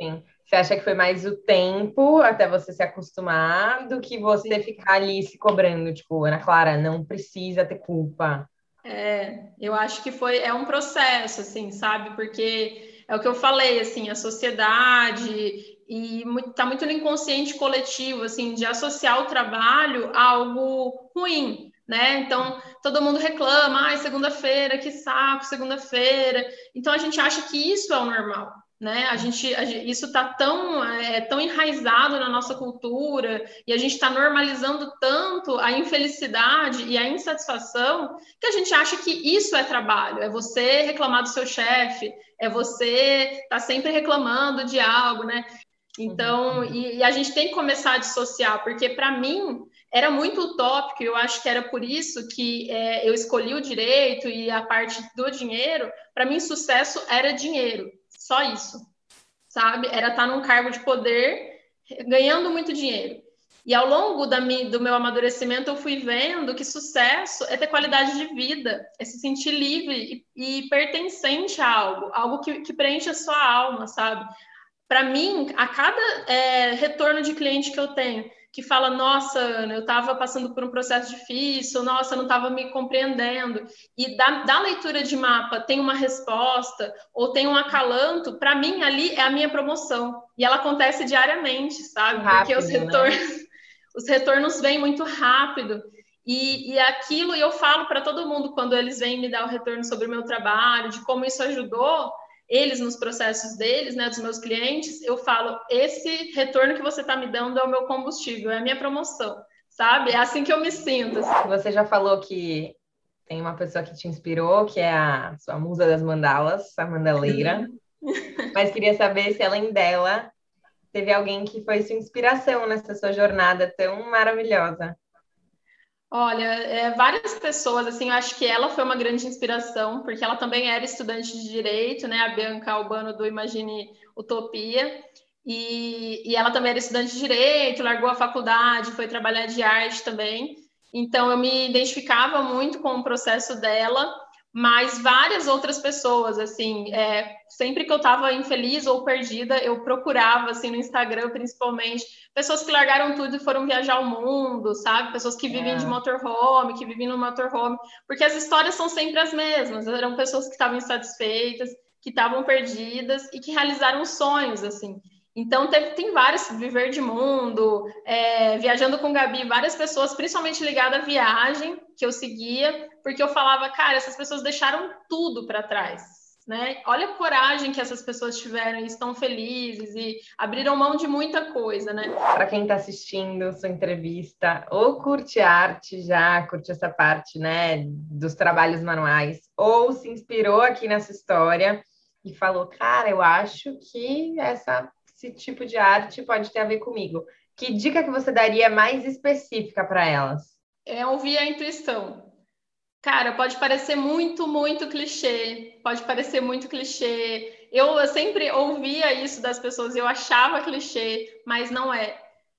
Sim. Você acha que foi mais o tempo até você se acostumar do que você Sim. ficar ali se cobrando, tipo, Ana Clara, não precisa ter culpa. É, eu acho que foi, é um processo, assim, sabe? Porque é o que eu falei, assim, a sociedade e está muito no inconsciente coletivo, assim, de associar o trabalho a algo ruim, né? Então, todo mundo reclama, ai, segunda-feira, que saco, segunda-feira. Então, a gente acha que isso é o normal, né? A gente, a isso está tão, é, tão enraizado na nossa cultura e a gente está normalizando tanto a infelicidade e a insatisfação que a gente acha que isso é trabalho, é você reclamar do seu chefe, é você estar tá sempre reclamando de algo, né? Então, uhum. e, e, a gente tem que começar a dissociar, porque para mim era muito utópico, eu acho que era por isso que é, eu escolhi o direito e a parte do dinheiro. Para mim, sucesso era dinheiro, só isso, sabe? Era estar num cargo de poder, ganhando muito dinheiro. E ao longo da minha, do meu amadurecimento, eu fui vendo que sucesso é ter qualidade de vida, é se sentir livre e, e pertencente a algo, algo que, que preenche a sua alma, sabe? Para mim, a cada é, retorno de cliente que eu tenho, que fala, nossa, Ana, eu estava passando por um processo difícil, nossa, eu não estava me compreendendo, e da, da, leitura de mapa tem uma resposta, ou tem um acalanto, para mim ali é a minha promoção, e ela acontece diariamente, sabe? Rápido, Porque os retornos, né? os retornos vêm muito rápido, e, e aquilo, e eu falo para todo mundo quando eles vêm me dar o retorno sobre o meu trabalho, de como isso ajudou, eles nos processos deles, né, dos meus clientes, eu falo: esse retorno que você está me dando é o meu combustível, é a minha promoção, sabe? É assim que eu me sinto. Você já falou que tem uma pessoa que te inspirou, que é a sua musa das mandalas, a mandaleira. [laughs] Mas queria saber se além dela teve alguém que foi sua inspiração nessa sua jornada tão maravilhosa. Olha, é, várias pessoas, assim, eu acho que ela foi uma grande inspiração, porque ela também era estudante de direito, né? A Bianca Albano do Imagine Utopia. E, e ela também era estudante de direito, largou a faculdade, foi trabalhar de arte também. Então, eu me identificava muito com o processo dela mas várias outras pessoas, assim, é, sempre que eu estava infeliz ou perdida, eu procurava, assim, no Instagram, principalmente, pessoas que largaram tudo e foram viajar o mundo, sabe? Pessoas que vivem é. de motorhome, que vivem no motorhome, porque as histórias são sempre as mesmas, eram pessoas que estavam insatisfeitas, que estavam perdidas e que realizaram sonhos, assim. Então, teve, tem vários, Viver de Mundo, é, Viajando com Gabi, várias pessoas, principalmente ligadas à viagem, que eu seguia, porque eu falava, cara, essas pessoas deixaram tudo para trás, né? Olha a coragem que essas pessoas tiveram e estão felizes e abriram mão de muita coisa, né? Para quem está assistindo sua entrevista, ou curte arte já, curte essa parte, né, dos trabalhos manuais, ou se inspirou aqui nessa história e falou, cara, eu acho que essa esse tipo de arte pode ter a ver comigo. Que dica que você daria mais específica para elas? É ouvir a intuição. Cara, pode parecer muito, muito clichê, pode parecer muito clichê. Eu, eu sempre ouvia isso das pessoas, eu achava clichê, mas não é.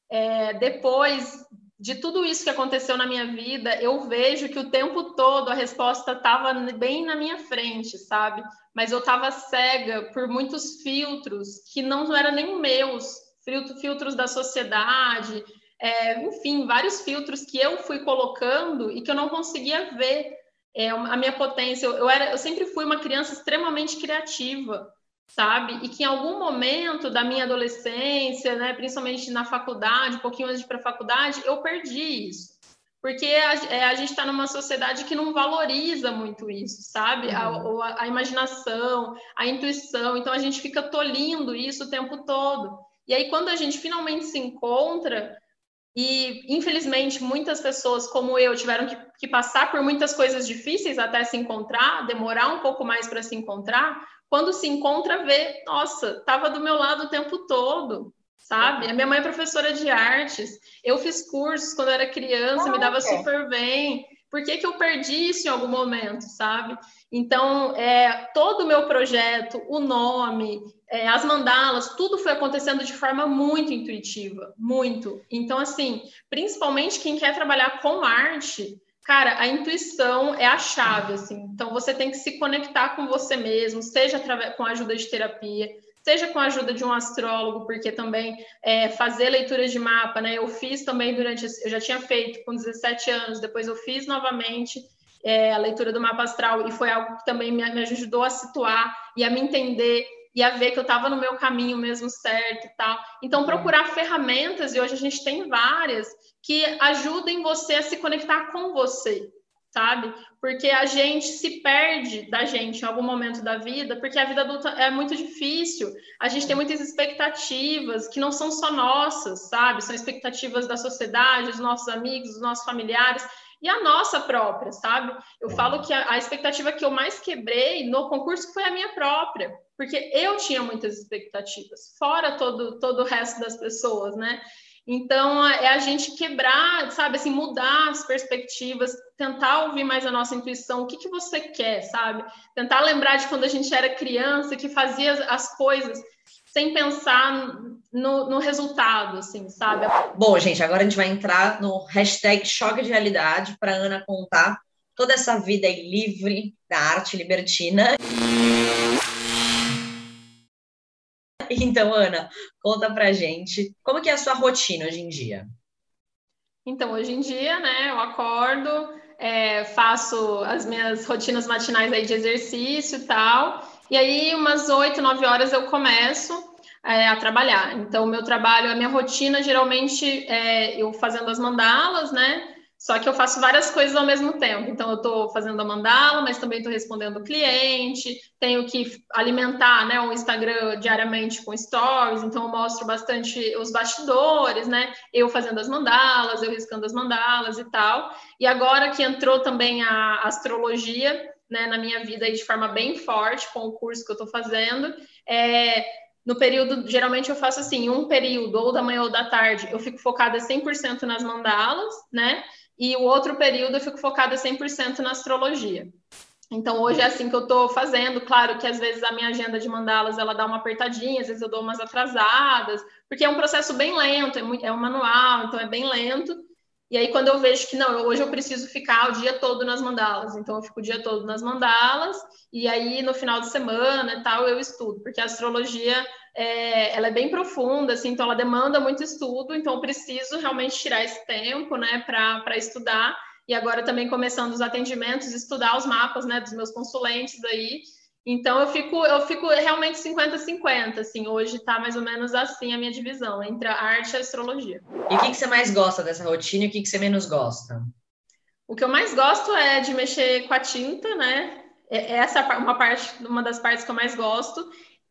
é. Depois de tudo isso que aconteceu na minha vida, eu vejo que o tempo todo a resposta estava bem na minha frente, sabe? Mas eu estava cega por muitos filtros que não eram nem meus, filtros da sociedade, é, enfim, vários filtros que eu fui colocando e que eu não conseguia ver é, a minha potência. Eu, eu, era, eu sempre fui uma criança extremamente criativa sabe? E que em algum momento da minha adolescência, né, principalmente na faculdade, um pouquinho antes de ir para a faculdade, eu perdi isso. Porque a, é, a gente está numa sociedade que não valoriza muito isso, sabe? Uhum. A, a, a imaginação, a intuição. Então a gente fica tolindo isso o tempo todo. E aí, quando a gente finalmente se encontra, e infelizmente muitas pessoas como eu tiveram que, que, passar por muitas coisas difíceis até se encontrar, demorar um pouco mais para se encontrar, quando se encontra, vê, nossa, estava do meu lado o tempo todo, sabe? A minha mãe é professora de artes, eu fiz cursos quando era criança, ah, me dava super bem. Por que, que eu perdi isso em algum momento, sabe? Então, é, todo o meu projeto, o nome, é, as mandalas, tudo foi acontecendo de forma muito intuitiva, muito. Então, assim, principalmente quem quer trabalhar com arte, Cara, a intuição é a chave, assim. Então, você tem que se conectar com você mesmo, seja através, com a ajuda de terapia, seja com a ajuda de um astrólogo, porque também é, fazer leitura de mapa, né? Eu fiz também durante, eu já tinha feito com 17 anos, depois eu fiz novamente é, a leitura do mapa astral e foi algo que também me, me ajudou a situar e a me entender e a ver que eu estava no meu caminho mesmo certo e tal. Então, procurar ferramentas, e hoje a gente tem várias, que ajudem você a se conectar com você, sabe? Porque a gente se perde da gente em algum momento da vida, porque a vida adulta é muito difícil. A gente tem muitas expectativas que não são só nossas, sabe? São expectativas da sociedade, dos nossos amigos, dos nossos familiares e a nossa própria, sabe? Eu falo que a, a expectativa que eu mais quebrei no concurso foi a minha própria, porque eu tinha muitas expectativas, fora todo, todo o resto das pessoas, né? Então, é a gente quebrar, sabe, assim, mudar as perspectivas, tentar ouvir mais a nossa intuição, o que, que você quer, sabe? Tentar lembrar de quando a gente era criança, que fazia as coisas sem pensar no, no, resultado, assim, sabe? Bom, gente, agora a gente vai entrar no hashtag choque de realidade para Ana contar toda essa vida livre da arte libertina. Então, Ana, conta pra gente como que é a sua rotina hoje em dia? Então, hoje em dia, né, eu acordo, é, faço as minhas rotinas matinais aí de exercício e tal, e aí umas 8, 9 horas eu começo é, a trabalhar. Então, o meu trabalho, a minha rotina, geralmente, é eu fazendo as mandalas, né, só que eu faço várias coisas ao mesmo tempo. Então, eu estou fazendo a mandala, mas também estou respondendo o cliente, tenho que alimentar né, o Instagram diariamente com stories, então eu mostro bastante os bastidores, né? Eu fazendo as mandalas, eu riscando as mandalas e tal. E agora que entrou também a astrologia né, na minha vida de forma bem forte, com o curso que eu estou fazendo, é, no período, geralmente eu faço assim, um período, ou da manhã ou da tarde, eu fico focada 100% nas mandalas, né? E o outro período eu fico focada 100% na astrologia. Então, hoje é assim que eu estou fazendo. Claro que às vezes a minha agenda de mandalas ela dá uma apertadinha, às vezes eu dou umas atrasadas, porque é um processo bem lento, é, muito, é um manual, então é bem lento. E aí, quando eu vejo que não, hoje eu preciso ficar o dia todo nas mandalas, então eu fico o dia todo nas mandalas, e aí no final de semana e tal eu estudo, porque a astrologia é, ela é bem profunda, assim, então ela demanda muito estudo, então eu preciso realmente tirar esse tempo, né, para estudar. E agora também começando os atendimentos, estudar os mapas, né, dos meus consulentes aí. Então eu fico, eu fico realmente 50-50, assim, hoje está mais ou menos assim a minha divisão entre a arte e a astrologia. E o que, que você mais gosta dessa rotina e o que, que você menos gosta? O que eu mais gosto é de mexer com a tinta, né? É, essa é uma parte, uma das partes que eu mais gosto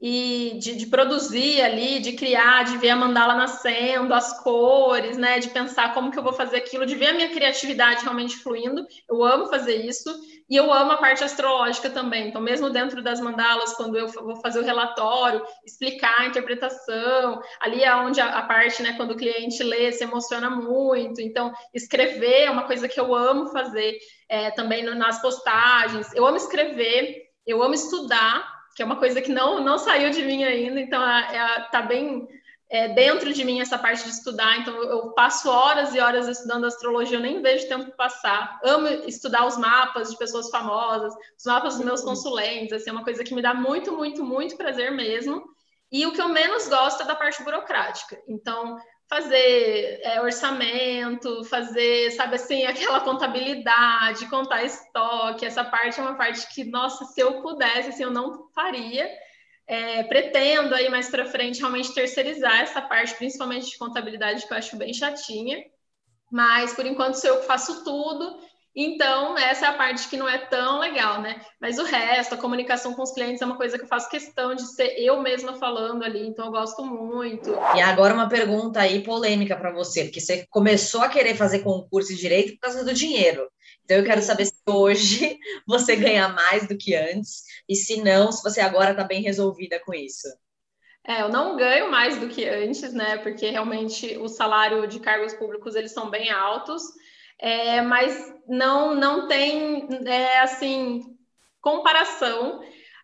e de, de, produzir ali, de criar, de ver a mandala nascendo, as cores, né? De pensar como que eu vou fazer aquilo, de ver a minha criatividade realmente fluindo. Eu amo fazer isso e eu amo a parte astrológica também. Então, mesmo dentro das mandalas, quando eu vou fazer o relatório, explicar a interpretação, ali é onde a, a parte, né? Quando o cliente lê, se emociona muito. Então, escrever é uma coisa que eu amo fazer é, também nas postagens. Eu amo escrever, eu amo estudar que é uma coisa que não, não saiu de mim ainda, então está é, bem é, dentro de mim essa parte de estudar. Então, eu passo horas e horas estudando astrologia, eu nem vejo tempo passar. Amo estudar os mapas de pessoas famosas, os mapas dos meus uhum. consulentes, assim, é uma coisa que me dá muito, muito, muito prazer mesmo. E o que eu menos gosto é da parte burocrática. Então, fazer é, orçamento, fazer, sabe assim, [laughs] aquela contabilidade, contar estoque, essa parte é uma parte que, nossa, se eu pudesse, assim, eu não faria. É, pretendo aí mais para frente realmente terceirizar essa parte, principalmente de contabilidade, que eu acho bem chatinha. Mas por enquanto sou eu que faço tudo então, essa é a parte que não é tão legal, né? Mas o resto, a comunicação com os clientes é uma coisa que eu faço questão de ser eu mesma falando ali, então eu gosto muito. E agora uma pergunta aí polêmica para você, porque você começou a querer fazer concurso de direito por causa do dinheiro. Então eu quero saber se hoje [laughs] você ganha mais do que antes e se não, se você agora está bem resolvida com isso. É, eu não ganho mais do que antes, né? Porque realmente o salário de cargos públicos eles são bem altos é, mas não, não tem, é, assim, comparação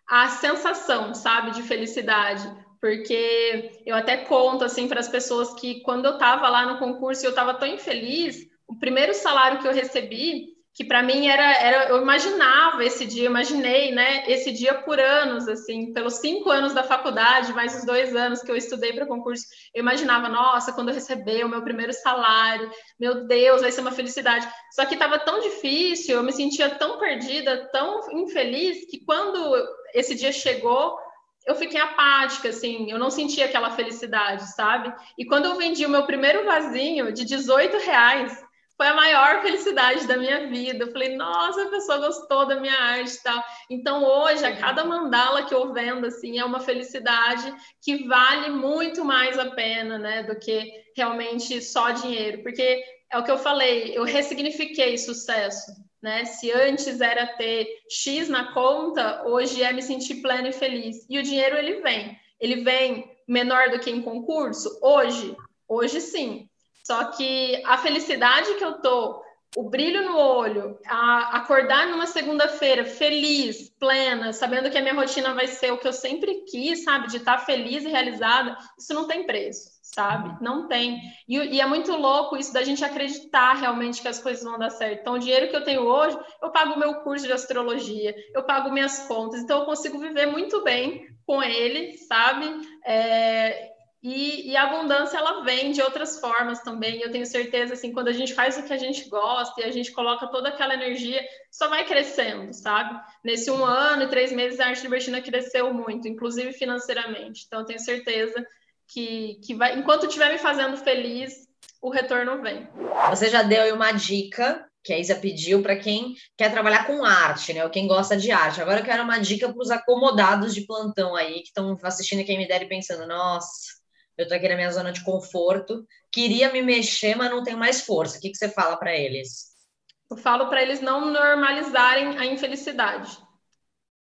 à sensação, sabe, de felicidade. Porque eu até conto, assim, para as pessoas que quando eu estava lá no concurso e eu estava tão infeliz, o primeiro salário que eu recebi que para mim era, era, eu imaginava esse dia, imaginei, né, esse dia por anos, assim, pelos cinco anos da faculdade, mais os dois anos que eu estudei para concurso, eu imaginava, nossa, quando eu receber o meu primeiro salário, meu Deus, vai ser uma felicidade. Só que estava tão difícil, eu me sentia tão perdida, tão infeliz, que quando esse dia chegou, eu fiquei apática, assim, eu não sentia aquela felicidade, sabe? E quando eu vendi o meu primeiro vasinho de 18 reais, foi a maior felicidade da minha vida. Eu falei, nossa, a pessoa gostou da minha arte e tal. Então, hoje, a cada mandala que eu vendo, assim, é uma felicidade que vale muito mais a pena, né, do que realmente só dinheiro. Porque é o que eu falei, eu ressignifiquei sucesso. Né? Se antes era ter X na conta, hoje é me sentir pleno e feliz. E o dinheiro ele vem. Ele vem menor do que em concurso? Hoje, hoje sim Só que a felicidade que eu tô, o brilho no olho, acordar numa segunda-feira feliz, plena, sabendo que a minha rotina vai ser o que eu sempre quis, sabe, de estar feliz e realizada, isso não tem preço sabe? Não tem. E, e, é muito louco isso da gente acreditar realmente que as coisas vão dar certo. Então, o dinheiro que eu tenho hoje, eu pago o meu curso de astrologia, eu pago minhas contas, então eu consigo viver muito bem com ele, sabe? É, e, e, a abundância ela vem de outras formas também. Eu tenho certeza assim, quando a gente faz o que a gente gosta e a gente coloca toda aquela energia, só vai crescendo, sabe? Nesse um ano e três meses a arte libertina cresceu muito, inclusive financeiramente. Então eu tenho certeza que, que vai, enquanto estiver me fazendo feliz, o retorno vem. Você já deu aí uma dica que a Isa pediu para quem quer trabalhar com arte, né? Ou quem gosta de arte. Agora eu quero uma dica para os acomodados de plantão aí que estão assistindo quem me der e pensando, nossa, eu tô aqui na minha zona de conforto, queria me mexer, mas não tenho mais força. O que, que você fala para eles? Eu falo para eles não normalizarem a infelicidade.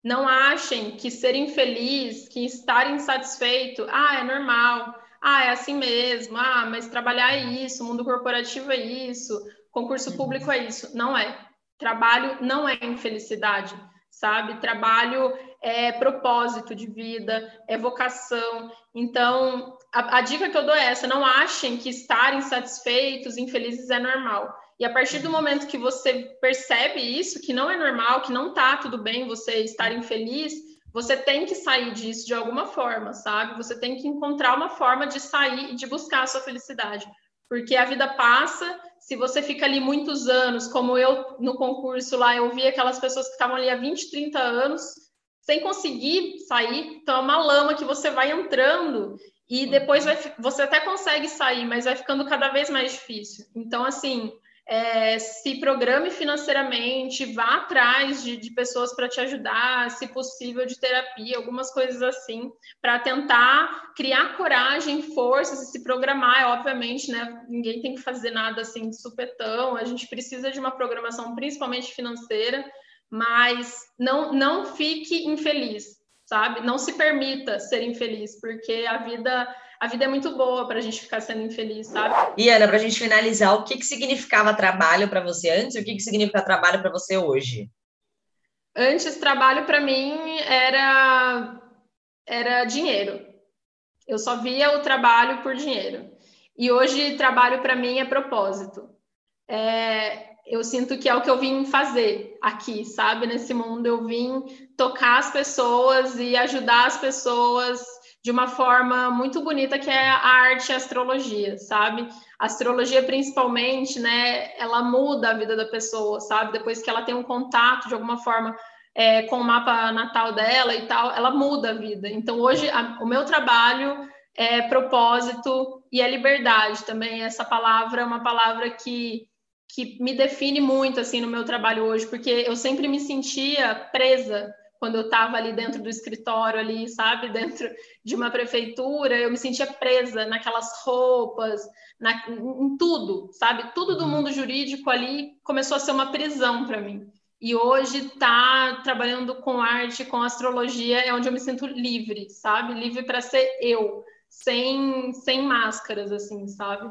Não achem que ser infeliz, que estar insatisfeito, ah, é normal, ah, é assim mesmo, ah, mas trabalhar é isso, mundo corporativo é isso, concurso público é isso. Não é. Trabalho não é infelicidade, sabe? Trabalho é propósito de vida, é vocação. Então, a, a dica que eu dou é essa: não achem que estar insatisfeitos, infelizes é normal. E a partir do momento que você percebe isso, que não é normal, que não tá tudo bem você estar infeliz, você tem que sair disso de alguma forma, sabe? Você tem que encontrar uma forma de sair e de buscar a sua felicidade. Porque a vida passa, se você fica ali muitos anos, como eu no concurso lá, eu vi aquelas pessoas que estavam ali há 20, 30 anos, sem conseguir sair, então é uma lama que você vai entrando e depois vai, você até consegue sair, mas vai ficando cada vez mais difícil. Então, assim, é, se programe financeiramente, vá atrás de, de pessoas para te ajudar, se possível, de terapia, algumas coisas assim, para tentar criar coragem, forças e se programar. É, obviamente, né? Ninguém tem que fazer nada assim de supetão, a gente precisa de uma programação, principalmente financeira, mas não, não fique infeliz, sabe? Não se permita ser infeliz, porque a vida a vida é muito boa para a gente ficar sendo infeliz, sabe? E Ana, para a gente finalizar, o que, que significava trabalho para você antes e o que, que significa trabalho para você hoje? Antes, trabalho para mim era, era dinheiro. Eu só via o trabalho por dinheiro. E hoje, trabalho para mim é propósito. É, eu sinto que é o que eu vim fazer aqui, sabe? Nesse mundo, eu vim tocar as pessoas e ajudar as pessoas de uma forma muito bonita que é a arte e a astrologia, sabe? A astrologia principalmente, né, ela muda a vida da pessoa, sabe? Depois que ela tem um contato de alguma forma é, com o mapa natal dela e tal, ela muda a vida. Então hoje a, o meu trabalho é propósito e é liberdade também. Essa palavra é uma palavra que que me define muito assim no meu trabalho hoje, porque eu sempre me sentia presa quando eu estava ali dentro do escritório, ali, sabe, [laughs] dentro de uma prefeitura, eu me sentia presa naquelas roupas, na, em tudo, sabe? Tudo do uhum. mundo jurídico ali começou a ser uma prisão para mim. E hoje tá trabalhando com arte, com astrologia, é onde eu me sinto livre, sabe? Livre para ser eu, sem, sem máscaras, assim, sabe?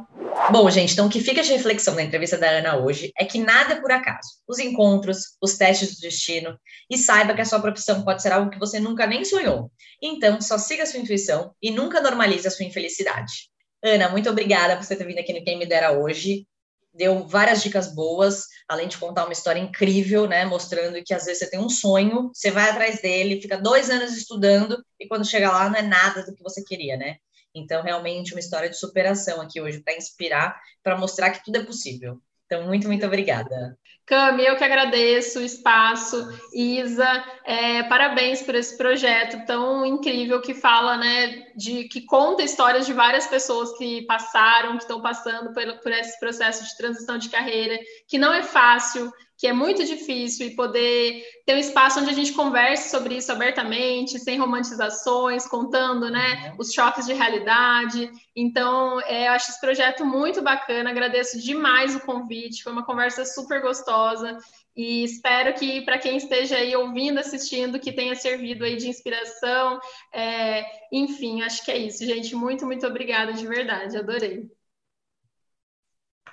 Bom, gente, então o que fica de reflexão na entrevista da Ana hoje é que nada é por acaso. Os encontros, os testes do destino, e saiba que a sua profissão pode ser algo que você nunca nem sonhou. Então, só siga a sua intuição e nunca normalize a sua infelicidade. Ana, muito obrigada por você ter vindo aqui no Quem Me Dera hoje. Deu várias dicas boas, além de contar uma história incrível, né? Mostrando que às vezes você tem um sonho, você vai atrás dele, fica dois anos estudando, e quando chega lá não é nada do que você queria, né? Então, realmente, uma história de superação aqui hoje para inspirar, para mostrar que tudo é possível. Então, muito, muito obrigada. Cami, eu que agradeço o espaço. Isa, é, parabéns por esse projeto tão incrível que fala, né, de que conta histórias de várias pessoas que passaram, que estão passando por, por esse processo de transição de carreira, que não é fácil, que é muito difícil e poder ter um espaço onde a gente converse sobre isso abertamente, sem romantizações, contando, né, uhum. os choques de realidade. Então, é, eu acho esse projeto muito bacana, agradeço demais o convite, foi uma conversa super gostosa e espero que para quem esteja aí ouvindo, assistindo, que tenha servido aí de inspiração. É, enfim, acho que é isso, gente. Muito, muito obrigada de verdade, adorei.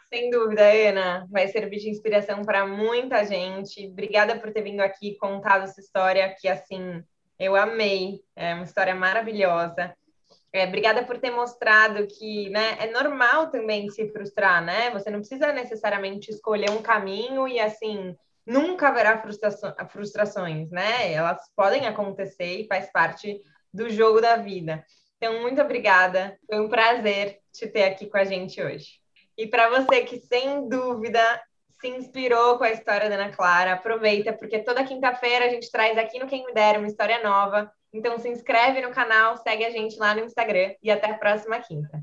Sem dúvida, Ana, vai servir de inspiração para muita gente. Obrigada por ter vindo aqui contado essa história que assim eu amei. É uma história maravilhosa. É, obrigada por ter mostrado que né, é normal também se frustrar, né? Você não precisa necessariamente escolher um caminho e assim nunca haverá frustrações, né? Elas podem acontecer e faz parte do jogo da vida. Então, muito obrigada. Foi um prazer te ter aqui com a gente hoje. E para você que, sem dúvida, se inspirou com a história da Ana Clara, aproveita, porque toda quinta-feira a gente traz aqui no Quem Me Dera uma história nova. Então, se inscreve no canal, segue a gente lá no Instagram e até a próxima quinta.